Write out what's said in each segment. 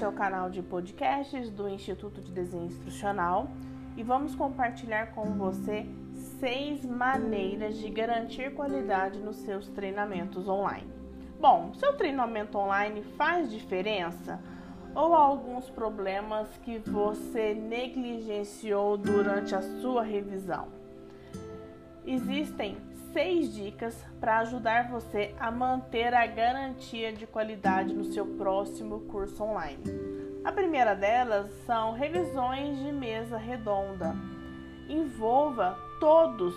Este é o canal de podcasts do Instituto de Desenho Instrucional e vamos compartilhar com você seis maneiras de garantir qualidade nos seus treinamentos online. Bom, seu treinamento online faz diferença? Ou há alguns problemas que você negligenciou durante a sua revisão? Existem seis dicas para ajudar você a manter a garantia de qualidade no seu próximo curso online. A primeira delas são revisões de mesa redonda. Envolva todos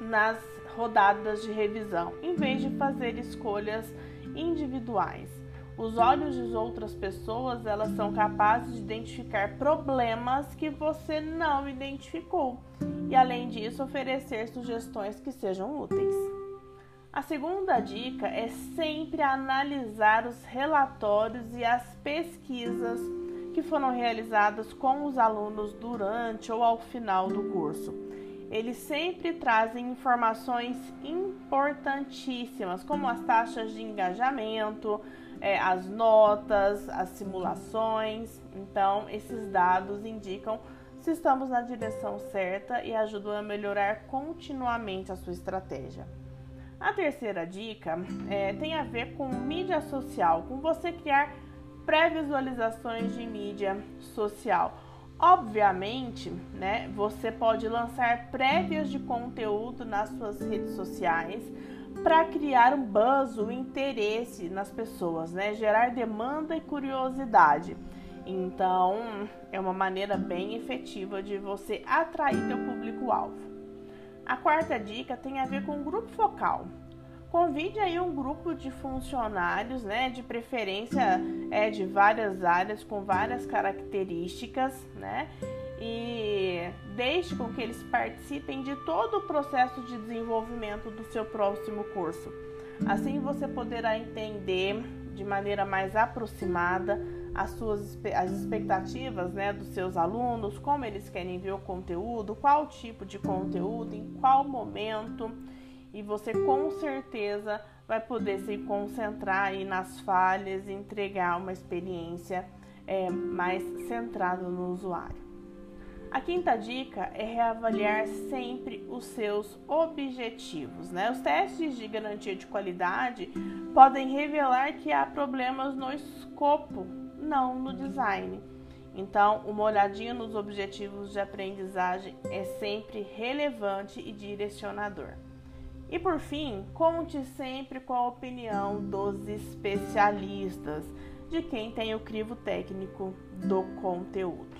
nas rodadas de revisão, em vez de fazer escolhas individuais. Os olhos de outras pessoas, elas são capazes de identificar problemas que você não identificou e além disso oferecer sugestões que sejam úteis. A segunda dica é sempre analisar os relatórios e as pesquisas que foram realizadas com os alunos durante ou ao final do curso. Eles sempre trazem informações importantíssimas, como as taxas de engajamento, é, as notas, as simulações. Então, esses dados indicam se estamos na direção certa e ajudam a melhorar continuamente a sua estratégia. A terceira dica é, tem a ver com mídia social, com você criar pré-visualizações de mídia social. Obviamente, né, você pode lançar prévias de conteúdo nas suas redes sociais para criar um buzz, o um interesse nas pessoas, né? Gerar demanda e curiosidade. Então, é uma maneira bem efetiva de você atrair teu público-alvo. A quarta dica tem a ver com o grupo focal. Convide aí um grupo de funcionários, né, de preferência é de várias áreas com várias características, né, e deixe com que eles participem de todo o processo de desenvolvimento do seu próximo curso. Assim você poderá entender de maneira mais aproximada as suas as expectativas né, dos seus alunos, como eles querem ver o conteúdo, qual tipo de conteúdo, em qual momento, e você com certeza vai poder se concentrar aí nas falhas e entregar uma experiência é, mais centrada no usuário. A quinta dica é reavaliar sempre os seus objetivos. Né? Os testes de garantia de qualidade podem revelar que há problemas no escopo, não no design. Então, uma olhadinha nos objetivos de aprendizagem é sempre relevante e direcionador. E por fim, conte sempre com a opinião dos especialistas, de quem tem o crivo técnico do conteúdo.